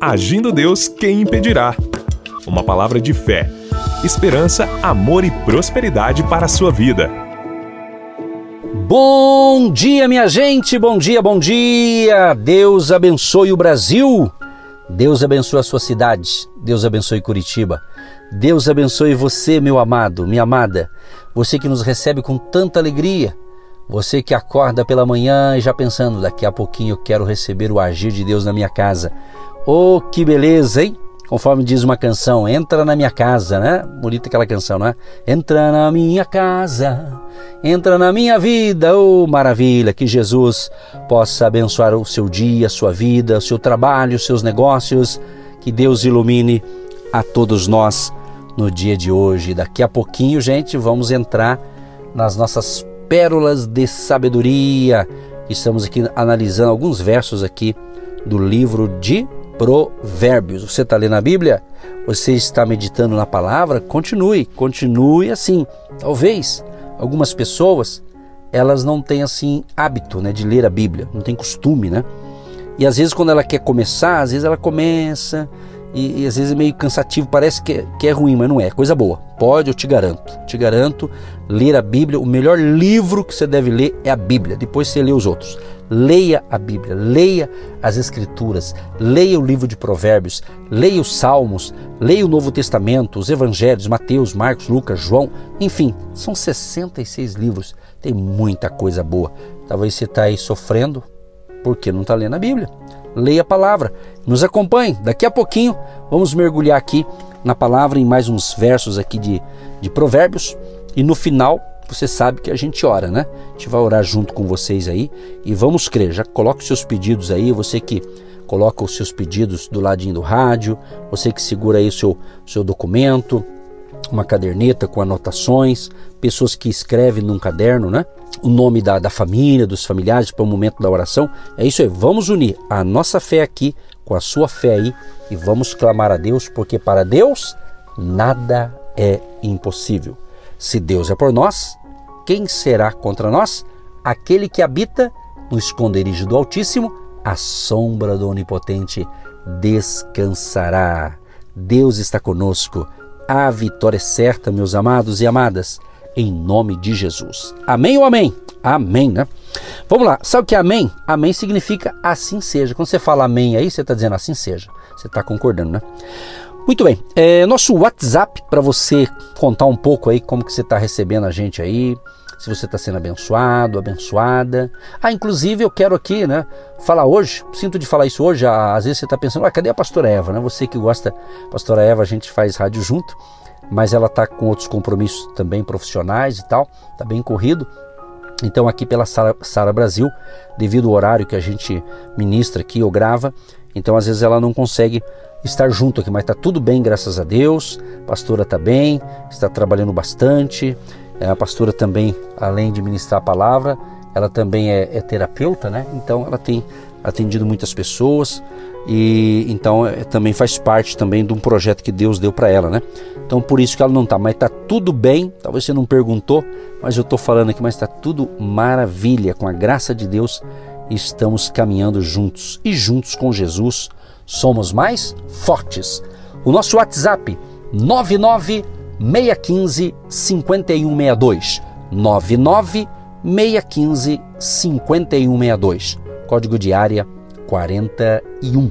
Agindo Deus, quem impedirá? Uma palavra de fé, esperança, amor e prosperidade para a sua vida. Bom dia, minha gente, bom dia, bom dia! Deus abençoe o Brasil, Deus abençoe a sua cidade, Deus abençoe Curitiba, Deus abençoe você, meu amado, minha amada, você que nos recebe com tanta alegria, você que acorda pela manhã e já pensando, daqui a pouquinho eu quero receber o agir de Deus na minha casa. Oh, que beleza, hein? Conforme diz uma canção, entra na minha casa, né? Bonita aquela canção, não é? Entra na minha casa, entra na minha vida, oh maravilha! Que Jesus possa abençoar o seu dia, a sua vida, o seu trabalho, os seus negócios. Que Deus ilumine a todos nós no dia de hoje. Daqui a pouquinho, gente, vamos entrar nas nossas pérolas de sabedoria. Estamos aqui analisando alguns versos aqui do livro de Provérbios. Você está lendo a Bíblia? Você está meditando na palavra? Continue, continue assim. Talvez algumas pessoas elas não têm assim hábito, né, de ler a Bíblia, não tem costume, né? E às vezes quando ela quer começar, às vezes ela começa e, e, às vezes é meio cansativo, parece que, é, que é ruim, mas não é, é coisa boa. Pode, eu te garanto, te garanto, ler a Bíblia, o melhor livro que você deve ler é a Bíblia, depois você lê os outros. Leia a Bíblia, leia as Escrituras, leia o livro de Provérbios, leia os Salmos, leia o Novo Testamento, os Evangelhos, Mateus, Marcos, Lucas, João, enfim, são 66 livros, tem muita coisa boa. Talvez você está aí sofrendo porque não está lendo a Bíblia leia a palavra. Nos acompanhe. Daqui a pouquinho vamos mergulhar aqui na palavra em mais uns versos aqui de, de Provérbios. E no final, você sabe que a gente ora, né? A gente vai orar junto com vocês aí e vamos crer. Já coloque seus pedidos aí, você que coloca os seus pedidos do ladinho do rádio, você que segura aí o seu, seu documento, uma caderneta com anotações, pessoas que escrevem num caderno, né? O nome da, da família, dos familiares para o momento da oração. É isso aí. Vamos unir a nossa fé aqui com a sua fé aí e vamos clamar a Deus, porque para Deus nada é impossível. Se Deus é por nós, quem será contra nós? Aquele que habita no esconderijo do Altíssimo, a sombra do Onipotente descansará. Deus está conosco a vitória é certa, meus amados e amadas, em nome de Jesus. Amém ou amém? Amém, né? Vamos lá, sabe o que é amém? Amém significa assim seja. Quando você fala amém aí, você está dizendo assim seja. Você está concordando, né? Muito bem, é, nosso WhatsApp para você contar um pouco aí como que você está recebendo a gente aí, se você está sendo abençoado, abençoada. Ah, inclusive eu quero aqui, né, falar hoje, sinto de falar isso hoje, às vezes você está pensando, ah, cadê a pastora Eva, né? Você que gosta, pastora Eva, a gente faz rádio junto, mas ela está com outros compromissos também profissionais e tal, está bem corrido. Então aqui pela Sara Brasil, devido ao horário que a gente ministra aqui ou grava, então às vezes ela não consegue estar junto aqui, mas está tudo bem, graças a Deus. A pastora está bem, está trabalhando bastante. É, a pastora também, além de ministrar a palavra, ela também é, é terapeuta, né? Então ela tem atendido muitas pessoas e então é, também faz parte também de um projeto que Deus deu para ela, né? Então por isso que ela não tá, mas tá tudo bem. Talvez você não perguntou, mas eu tô falando aqui, mas está tudo maravilha com a graça de Deus. Estamos caminhando juntos e juntos com Jesus somos mais fortes. O nosso WhatsApp 99 615 5162. 99 615 5162. Código de área 41.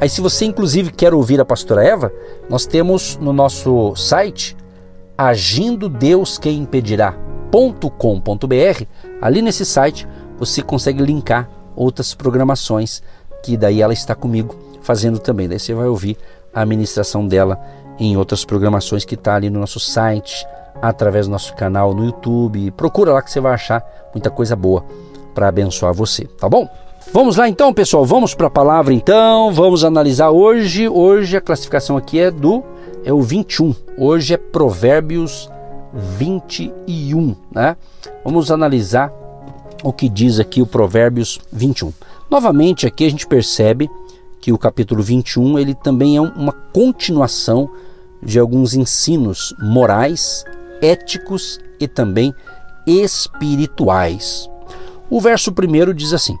Aí se você inclusive quer ouvir a pastora Eva, nós temos no nosso site agindo Deus quem impedirá.com.br. Ali nesse site você consegue linkar outras programações que daí ela está comigo fazendo também. Daí você vai ouvir a ministração dela em outras programações que está ali no nosso site, através do nosso canal no YouTube. Procura lá que você vai achar muita coisa boa para abençoar você, tá bom? Vamos lá então, pessoal, vamos para a palavra então, vamos analisar hoje. Hoje a classificação aqui é do é o 21. Hoje é Provérbios 21, né? Vamos analisar o que diz aqui o Provérbios 21. Novamente aqui a gente percebe que o capítulo 21 ele também é uma continuação de alguns ensinos morais, éticos e também espirituais. O verso primeiro diz assim: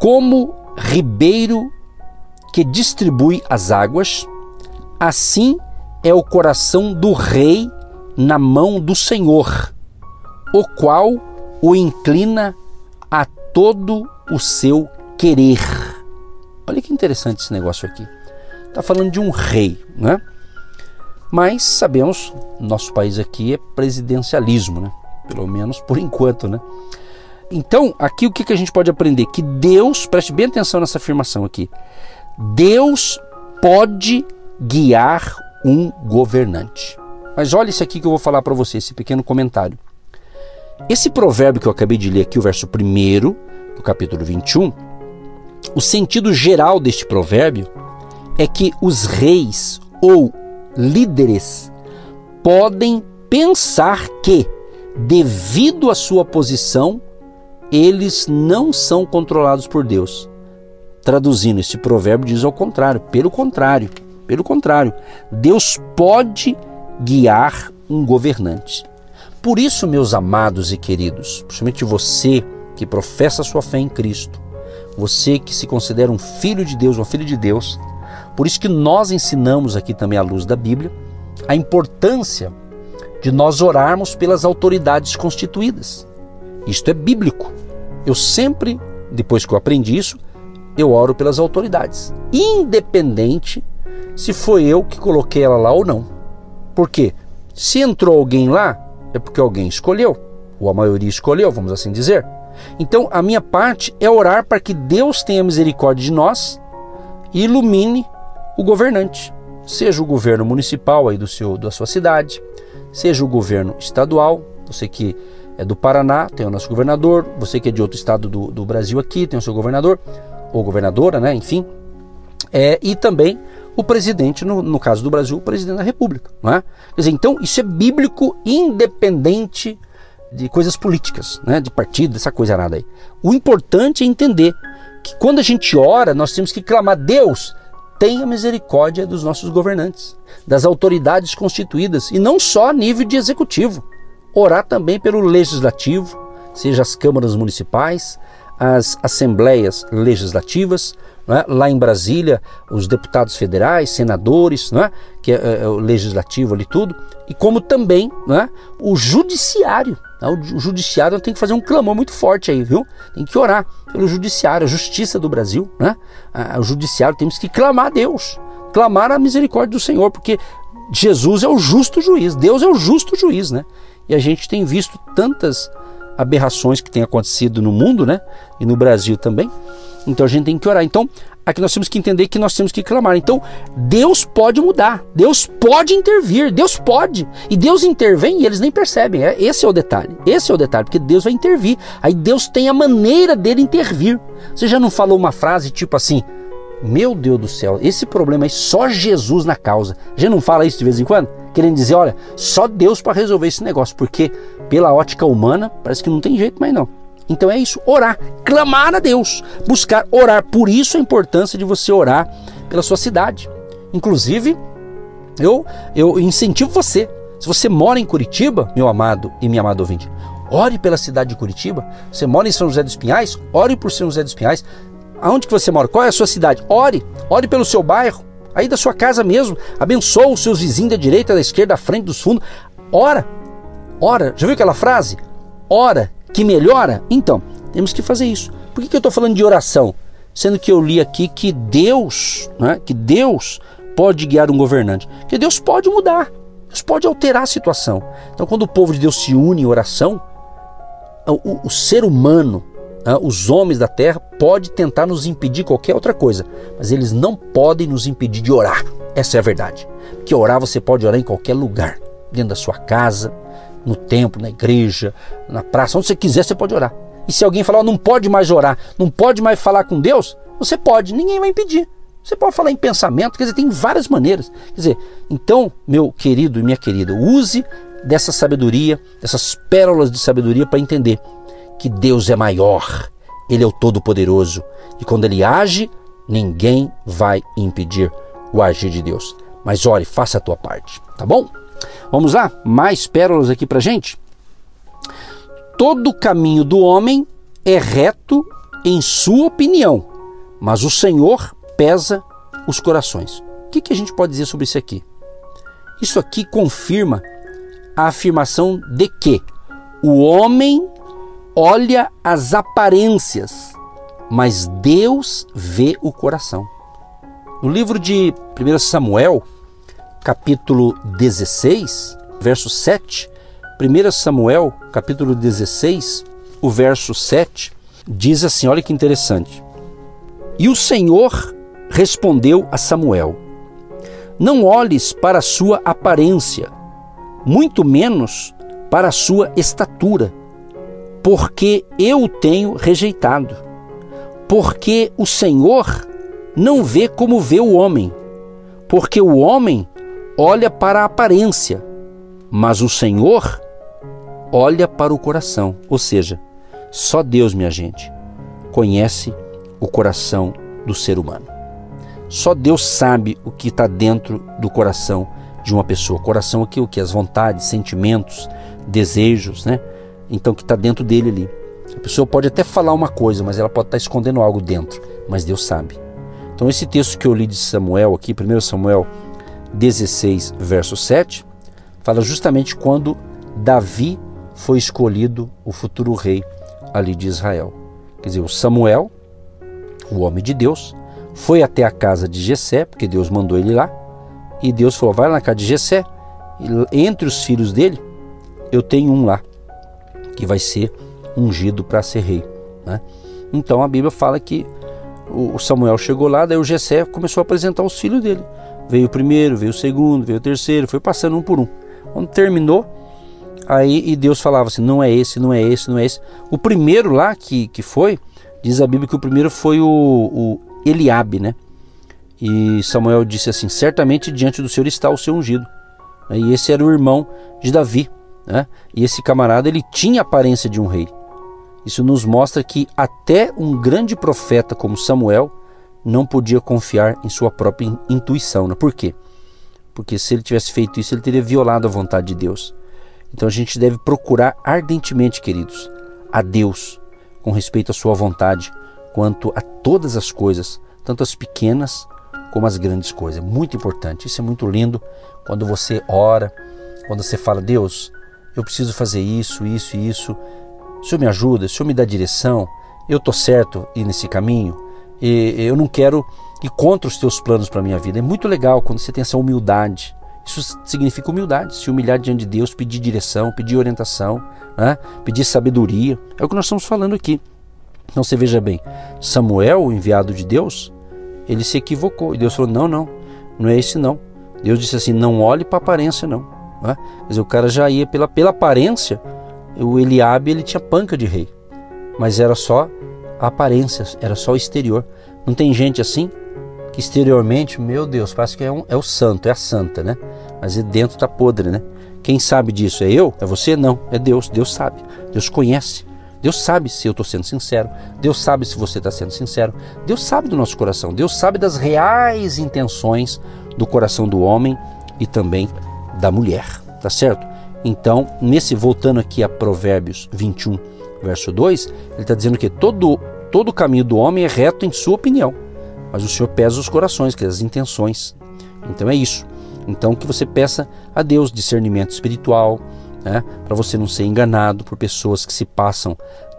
Como ribeiro que distribui as águas, assim é o coração do rei na mão do Senhor, o qual o inclina a todo o seu querer. Olha que interessante esse negócio aqui. Está falando de um rei, né? Mas sabemos, nosso país aqui é presidencialismo, né? Pelo menos por enquanto, né? Então, aqui o que, que a gente pode aprender? Que Deus, preste bem atenção nessa afirmação aqui. Deus pode guiar um governante. Mas olha isso aqui que eu vou falar para você, esse pequeno comentário. Esse provérbio que eu acabei de ler aqui, o verso 1 do capítulo 21, o sentido geral deste provérbio é que os reis ou líderes podem pensar que, devido à sua posição, eles não são controlados por Deus. Traduzindo, esse provérbio diz ao contrário, pelo contrário, pelo contrário, Deus pode guiar um governante. Por isso, meus amados e queridos, principalmente você que professa sua fé em Cristo, você que se considera um filho de Deus, uma filha de Deus, por isso que nós ensinamos aqui também à luz da Bíblia a importância de nós orarmos pelas autoridades constituídas. Isto é bíblico. Eu sempre, depois que eu aprendi isso, eu oro pelas autoridades, independente se foi eu que coloquei ela lá ou não. Por quê? Se entrou alguém lá, é porque alguém escolheu, ou a maioria escolheu, vamos assim dizer. Então, a minha parte é orar para que Deus tenha misericórdia de nós e ilumine o governante, seja o governo municipal aí do seu, da sua cidade, seja o governo estadual, você que é do Paraná, tem o nosso governador, você que é de outro estado do, do Brasil aqui, tem o seu governador, ou governadora, né, enfim, é, e também o presidente, no, no caso do Brasil, o presidente da República. Não é? Quer dizer, então isso é bíblico independente de coisas políticas, né, de partido, dessa coisa nada aí. O importante é entender que quando a gente ora, nós temos que clamar, Deus, tenha misericórdia dos nossos governantes, das autoridades constituídas, e não só a nível de executivo. Orar também pelo legislativo, seja as câmaras municipais, as assembleias legislativas, é? lá em Brasília, os deputados federais, senadores, é? que é, é, o legislativo ali tudo, e como também é? o judiciário. Né? O judiciário tem que fazer um clamor muito forte aí, viu? Tem que orar pelo judiciário, a justiça do Brasil, né? O judiciário temos que clamar a Deus, clamar a misericórdia do Senhor, porque Jesus é o justo juiz, Deus é o justo juiz, né? E a gente tem visto tantas aberrações que têm acontecido no mundo, né? E no Brasil também. Então a gente tem que orar. Então, aqui nós temos que entender que nós temos que clamar. Então, Deus pode mudar, Deus pode intervir, Deus pode. E Deus intervém e eles nem percebem. É, esse é o detalhe. Esse é o detalhe, porque Deus vai intervir. Aí Deus tem a maneira dele intervir. Você já não falou uma frase tipo assim: Meu Deus do céu, esse problema aí só Jesus na causa. Já não fala isso de vez em quando? Querendo dizer, olha, só Deus para resolver esse negócio, porque pela ótica humana parece que não tem jeito mais não. Então é isso, orar, clamar a Deus, buscar orar. Por isso a importância de você orar pela sua cidade. Inclusive, eu, eu incentivo você. Se você mora em Curitiba, meu amado e minha amada ouvinte, ore pela cidade de Curitiba. Você mora em São José dos Pinhais, ore por São José dos Pinhais. Aonde que você mora? Qual é a sua cidade? Ore, ore pelo seu bairro, aí da sua casa mesmo. Abençoa os seus vizinhos da direita, da esquerda, da frente, dos fundos. Ora, ora. Já viu aquela frase? Ora que melhora? Então, temos que fazer isso. Por que, que eu estou falando de oração? Sendo que eu li aqui que Deus, né, que Deus pode guiar um governante, que Deus pode mudar, Deus pode alterar a situação. Então, quando o povo de Deus se une em oração, o, o ser humano, os homens da terra, pode tentar nos impedir qualquer outra coisa, mas eles não podem nos impedir de orar. Essa é a verdade. Que orar você pode orar em qualquer lugar, dentro da sua casa, no templo, na igreja, na praça, onde você quiser, você pode orar. E se alguém falar, oh, não pode mais orar, não pode mais falar com Deus, você pode, ninguém vai impedir. Você pode falar em pensamento, quer dizer, tem várias maneiras. Quer dizer, então, meu querido e minha querida, use dessa sabedoria, dessas pérolas de sabedoria para entender que Deus é maior, Ele é o Todo-Poderoso. E quando Ele age, ninguém vai impedir o agir de Deus. Mas ore, faça a tua parte, tá bom? Vamos lá? Mais pérolas aqui para gente. Todo caminho do homem é reto em sua opinião, mas o Senhor pesa os corações. O que, que a gente pode dizer sobre isso aqui? Isso aqui confirma a afirmação de que o homem olha as aparências, mas Deus vê o coração. No livro de 1 Samuel, capítulo 16, verso 7, 1 Samuel, capítulo 16, o verso 7, diz assim: olha que interessante. E o Senhor respondeu a Samuel: Não olhes para a sua aparência, muito menos para a sua estatura, porque eu tenho rejeitado. Porque o Senhor não vê como vê o homem, porque o homem olha para a aparência, mas o Senhor olha para o coração. Ou seja, só Deus, minha gente, conhece o coração do ser humano. Só Deus sabe o que está dentro do coração de uma pessoa. Coração aqui o que? As vontades, sentimentos, desejos, né? Então que está dentro dele ali. A pessoa pode até falar uma coisa, mas ela pode estar tá escondendo algo dentro. Mas Deus sabe. Então esse texto que eu li de Samuel aqui, 1 Samuel 16, verso 7, fala justamente quando Davi foi escolhido o futuro rei ali de Israel. Quer dizer, o Samuel, o homem de Deus, foi até a casa de Jessé, porque Deus mandou ele lá, e Deus falou: vai lá na casa de Jessé, entre os filhos dele, eu tenho um lá, que vai ser ungido para ser rei. Né? Então a Bíblia fala que o Samuel chegou lá, daí o Jessé começou a apresentar os filhos dele. Veio o primeiro, veio o segundo, veio o terceiro, foi passando um por um. Quando terminou, aí e Deus falava assim: não é esse, não é esse, não é esse. O primeiro lá que, que foi, diz a Bíblia que o primeiro foi o, o Eliabe, né? E Samuel disse assim: certamente diante do Senhor está o seu ungido. E esse era o irmão de Davi, né? E esse camarada ele tinha a aparência de um rei. Isso nos mostra que até um grande profeta como Samuel não podia confiar em sua própria intuição. Né? Por quê? Porque se ele tivesse feito isso, ele teria violado a vontade de Deus. Então a gente deve procurar ardentemente, queridos, a Deus com respeito à sua vontade, quanto a todas as coisas, tanto as pequenas como as grandes coisas. É muito importante, isso é muito lindo quando você ora, quando você fala, Deus, eu preciso fazer isso, isso e isso. O Senhor me ajuda, o Senhor me dá direção, eu estou certo ir nesse caminho, e eu não quero ir contra os teus planos para a minha vida. É muito legal quando você tem essa humildade. Isso significa humildade, se humilhar diante de Deus, pedir direção, pedir orientação, né? pedir sabedoria. É o que nós estamos falando aqui. Então você veja bem, Samuel, o enviado de Deus, ele se equivocou. E Deus falou: não, não, não é esse não. Deus disse assim: não olhe para a aparência, não. Né? Quer dizer, o cara já ia pela, pela aparência, o Eliabe ele tinha panca de rei, mas era só a aparência, era só o exterior. Não tem gente assim que exteriormente, meu Deus, parece que é, um, é o santo, é a santa, né? Mas dentro tá podre, né? Quem sabe disso? É eu? É você? Não, é Deus. Deus sabe. Deus conhece. Deus sabe se eu estou sendo sincero. Deus sabe se você está sendo sincero. Deus sabe do nosso coração. Deus sabe das reais intenções do coração do homem e também da mulher, tá certo? Então, nesse voltando aqui a Provérbios 21, verso 2, ele está dizendo que todo todo caminho do homem é reto em sua opinião, mas o Senhor pesa os corações, que é as intenções. Então é isso. Então que você peça a Deus discernimento espiritual, né, para você não ser enganado por pessoas que se passam.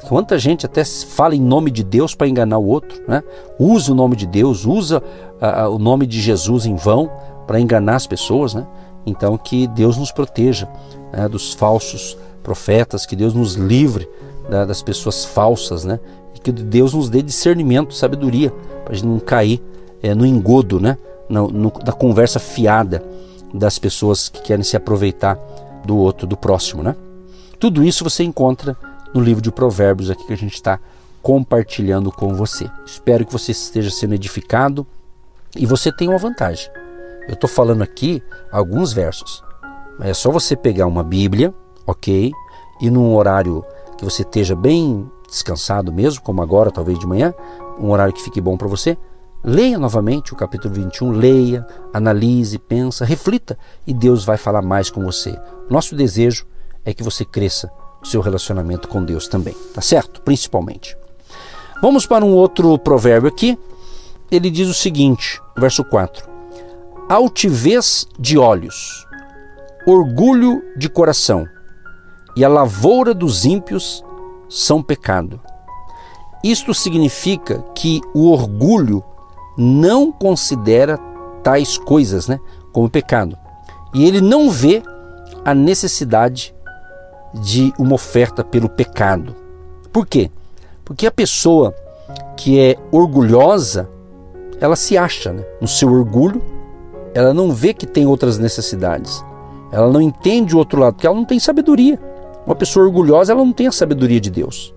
Quanta gente até fala em nome de Deus para enganar o outro, né? Usa o nome de Deus, usa uh, o nome de Jesus em vão para enganar as pessoas, né? Então, que Deus nos proteja né, dos falsos profetas, que Deus nos livre né, das pessoas falsas, né? E que Deus nos dê discernimento, sabedoria, para a gente não cair é, no engodo, né? No, no, da conversa fiada das pessoas que querem se aproveitar do outro, do próximo, né? Tudo isso você encontra no livro de Provérbios aqui que a gente está compartilhando com você. Espero que você esteja sendo edificado e você tenha uma vantagem. Eu estou falando aqui alguns versos. É só você pegar uma Bíblia, ok? E num horário que você esteja bem descansado mesmo, como agora, talvez de manhã, um horário que fique bom para você, leia novamente o capítulo 21, leia, analise, pensa, reflita e Deus vai falar mais com você. Nosso desejo é que você cresça o seu relacionamento com Deus também, tá certo? Principalmente. Vamos para um outro provérbio aqui, ele diz o seguinte, verso 4: Altivez de olhos, orgulho de coração e a lavoura dos ímpios são pecado. Isto significa que o orgulho não considera tais coisas né, como pecado. E ele não vê a necessidade de uma oferta pelo pecado. Por quê? Porque a pessoa que é orgulhosa, ela se acha né? no seu orgulho, ela não vê que tem outras necessidades. Ela não entende o outro lado, porque ela não tem sabedoria. Uma pessoa orgulhosa, ela não tem a sabedoria de Deus.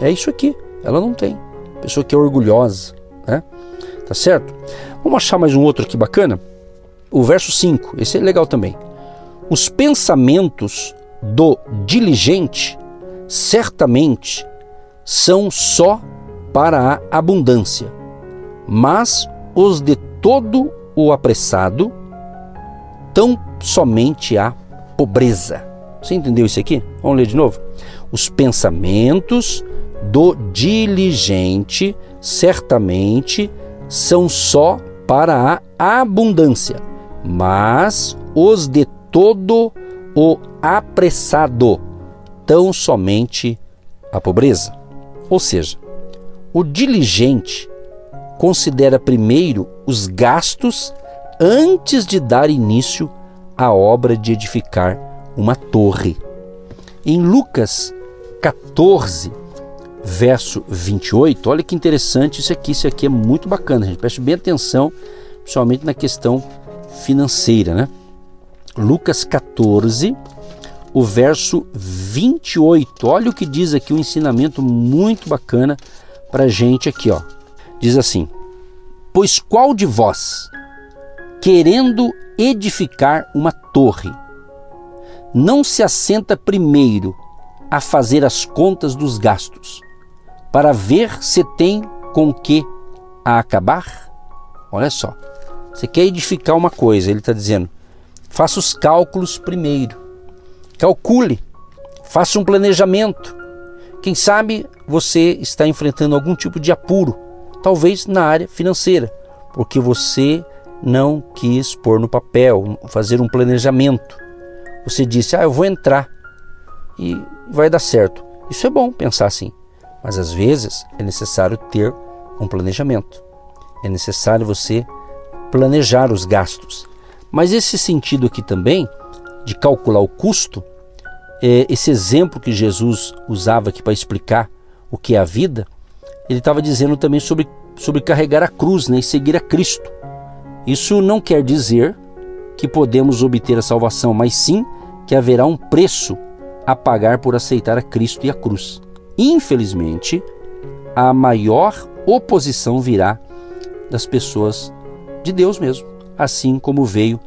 É isso aqui, ela não tem. Pessoa que é orgulhosa, né? Tá certo? Vamos achar mais um outro aqui bacana? O verso 5, esse é legal também. Os pensamentos do diligente certamente são só para a abundância, mas os de todo o apressado tão somente a pobreza. Você entendeu isso aqui? Vamos ler de novo. Os pensamentos do diligente certamente são só para a abundância, mas os de todo o apressado tão somente a pobreza. Ou seja, o diligente considera primeiro os gastos antes de dar início à obra de edificar uma torre. Em Lucas 14, verso 28, olha que interessante isso aqui, isso aqui é muito bacana, gente. Preste bem atenção, principalmente na questão financeira, né? Lucas 14, o verso 28. Olha o que diz aqui, um ensinamento muito bacana para gente aqui, ó. Diz assim: Pois qual de vós, querendo edificar uma torre, não se assenta primeiro a fazer as contas dos gastos, para ver se tem com que a acabar? Olha só, você quer edificar uma coisa, ele está dizendo, faça os cálculos primeiro, calcule, faça um planejamento. Quem sabe você está enfrentando algum tipo de apuro, talvez na área financeira, porque você não quis pôr no papel, fazer um planejamento. Você disse, ah, eu vou entrar e vai dar certo. Isso é bom pensar assim, mas às vezes é necessário ter um planejamento. É necessário você planejar os gastos. Mas esse sentido aqui também, de calcular o custo, é esse exemplo que Jesus usava aqui para explicar o que é a vida, ele estava dizendo também sobre, sobre carregar a cruz né, e seguir a Cristo. Isso não quer dizer que podemos obter a salvação, mas sim que haverá um preço a pagar por aceitar a Cristo e a cruz. Infelizmente, a maior oposição virá das pessoas de Deus mesmo, assim como veio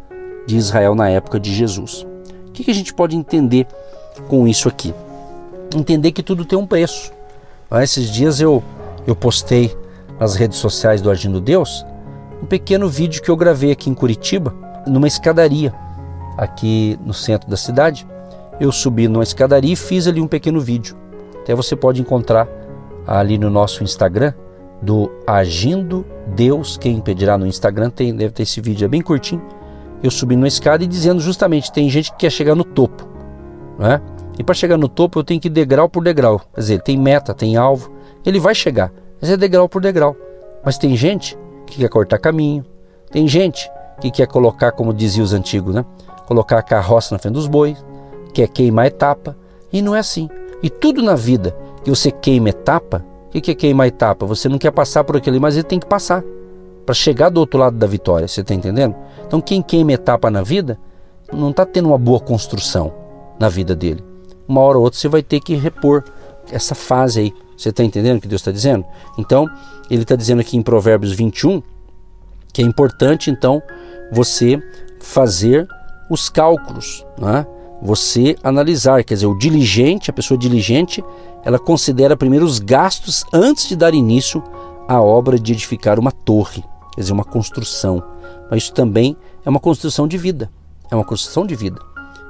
de Israel na época de Jesus. O que a gente pode entender com isso aqui? Entender que tudo tem um preço. Esses dias eu, eu postei nas redes sociais do Agindo Deus um pequeno vídeo que eu gravei aqui em Curitiba, numa escadaria, aqui no centro da cidade eu subi numa escadaria e fiz ali um pequeno vídeo. Até você pode encontrar ali no nosso Instagram do Agindo Deus, quem impedirá no Instagram tem, deve ter esse vídeo, é bem curtinho. Eu subi numa escada e dizendo justamente, tem gente que quer chegar no topo, né? E para chegar no topo eu tenho que ir degrau por degrau. Quer dizer, tem meta, tem alvo, ele vai chegar, mas é degrau por degrau. Mas tem gente que quer cortar caminho, tem gente que quer colocar, como diziam os antigos, né? Colocar a carroça na frente dos bois, quer queimar etapa, e não é assim. E tudo na vida que você queima etapa, o que é queimar etapa? Você não quer passar por aquele, mas ele tem que passar para chegar do outro lado da vitória, você está entendendo? Então quem queima etapa na vida não está tendo uma boa construção na vida dele. Uma hora ou outra você vai ter que repor essa fase aí. Você está entendendo o que Deus está dizendo? Então, ele está dizendo aqui em Provérbios 21 que é importante então você fazer os cálculos, né? você analisar. Quer dizer, o diligente, a pessoa diligente, ela considera primeiro os gastos antes de dar início à obra de edificar uma torre, quer dizer, uma construção. Mas isso também é uma construção de vida. É uma construção de vida.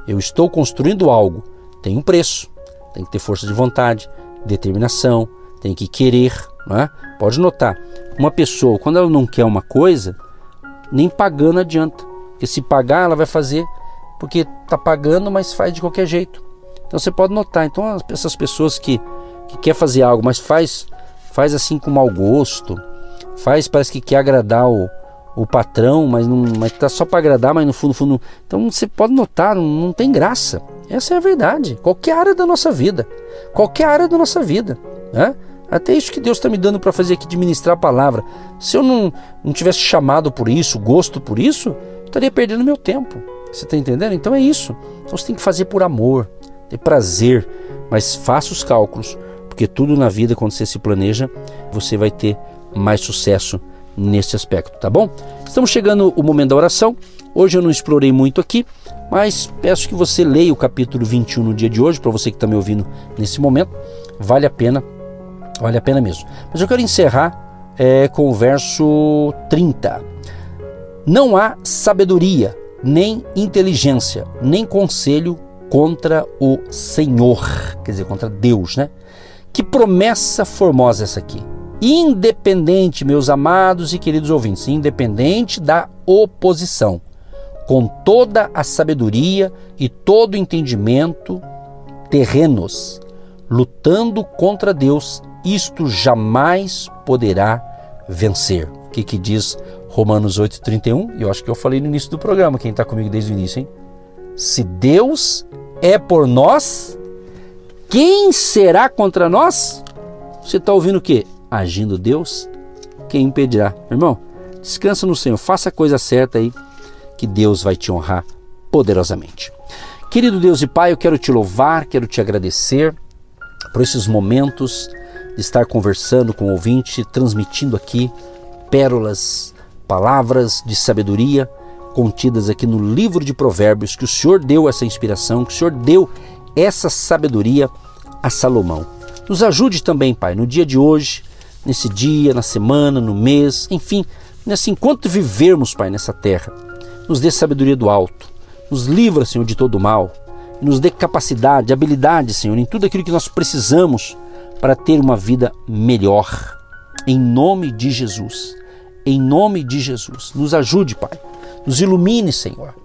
Eu estou construindo algo, tem um preço, tem que ter força de vontade, determinação, tem que querer. Né? Pode notar, uma pessoa, quando ela não quer uma coisa, nem pagando adianta. Porque se pagar, ela vai fazer porque está pagando, mas faz de qualquer jeito. Então você pode notar. Então essas pessoas que, que quer fazer algo, mas faz faz assim com mau gosto, faz parece que quer agradar o, o patrão, mas não, mas tá só para agradar, mas no fundo, fundo, então você pode notar, não, não tem graça. Essa é a verdade. Qualquer área da nossa vida, qualquer área da nossa vida, né? Até isso que Deus está me dando para fazer aqui, ministrar a palavra. Se eu não, não tivesse chamado por isso, gosto por isso, estaria perdendo meu tempo. Você está entendendo? Então é isso. Então você tem que fazer por amor, ter prazer, mas faça os cálculos, porque tudo na vida, quando você se planeja, você vai ter mais sucesso nesse aspecto, tá bom? Estamos chegando o momento da oração. Hoje eu não explorei muito aqui, mas peço que você leia o capítulo 21 no dia de hoje, para você que está me ouvindo nesse momento. Vale a pena Vale a pena mesmo. Mas eu quero encerrar é, com o verso 30. Não há sabedoria, nem inteligência, nem conselho contra o Senhor, quer dizer, contra Deus, né? Que promessa formosa essa aqui. Independente, meus amados e queridos ouvintes, independente da oposição, com toda a sabedoria e todo o entendimento terrenos, lutando contra Deus isto jamais poderá vencer. O que, que diz Romanos 8,31? Eu acho que eu falei no início do programa, quem está comigo desde o início, hein? Se Deus é por nós, quem será contra nós? Você está ouvindo o quê? Agindo Deus, quem impedirá? Irmão, descansa no Senhor, faça a coisa certa aí, que Deus vai te honrar poderosamente. Querido Deus e Pai, eu quero te louvar, quero te agradecer por esses momentos de estar conversando com o ouvinte, transmitindo aqui pérolas, palavras de sabedoria contidas aqui no livro de Provérbios, que o Senhor deu essa inspiração, que o Senhor deu essa sabedoria a Salomão. Nos ajude também, Pai, no dia de hoje, nesse dia, na semana, no mês, enfim, nesse enquanto vivermos, Pai, nessa terra. Nos dê sabedoria do alto, nos livra, Senhor, de todo mal, nos dê capacidade, habilidade, Senhor, em tudo aquilo que nós precisamos para ter uma vida melhor. Em nome de Jesus. Em nome de Jesus. Nos ajude, Pai. Nos ilumine, Senhor.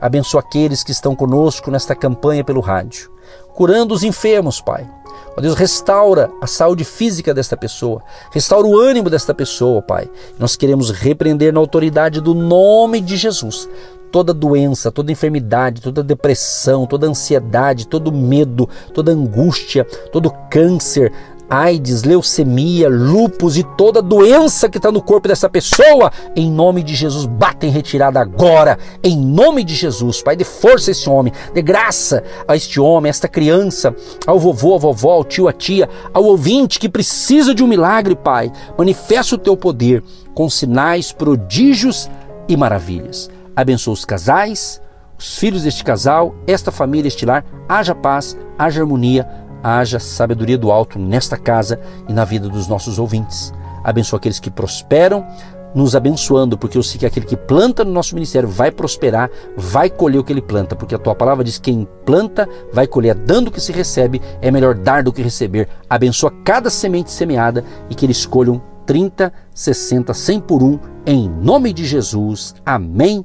Abençoa aqueles que estão conosco nesta campanha pelo rádio. Curando os enfermos, Pai. Ó Deus, restaura a saúde física desta pessoa, restaura o ânimo desta pessoa, Pai. Nós queremos repreender na autoridade do nome de Jesus toda doença, toda enfermidade, toda depressão, toda ansiedade, todo medo, toda angústia, todo câncer, AIDS, leucemia, lupus e toda doença que está no corpo dessa pessoa, em nome de Jesus, bata em retirada agora, em nome de Jesus. Pai, dê força a esse homem, dê graça a este homem, a esta criança, ao vovô, à vovó, ao tio, à tia, ao ouvinte que precisa de um milagre, Pai. Manifesta o teu poder com sinais, prodígios e maravilhas abençoa os casais, os filhos deste casal, esta família, este lar. Haja paz, haja harmonia, haja sabedoria do alto nesta casa e na vida dos nossos ouvintes. Abençoa aqueles que prosperam, nos abençoando, porque eu sei que aquele que planta no nosso ministério vai prosperar, vai colher o que ele planta, porque a tua palavra diz que quem planta vai colher, dando o que se recebe, é melhor dar do que receber. Abençoa cada semente semeada e que eles colham 30, 60, 100 por um, em nome de Jesus. Amém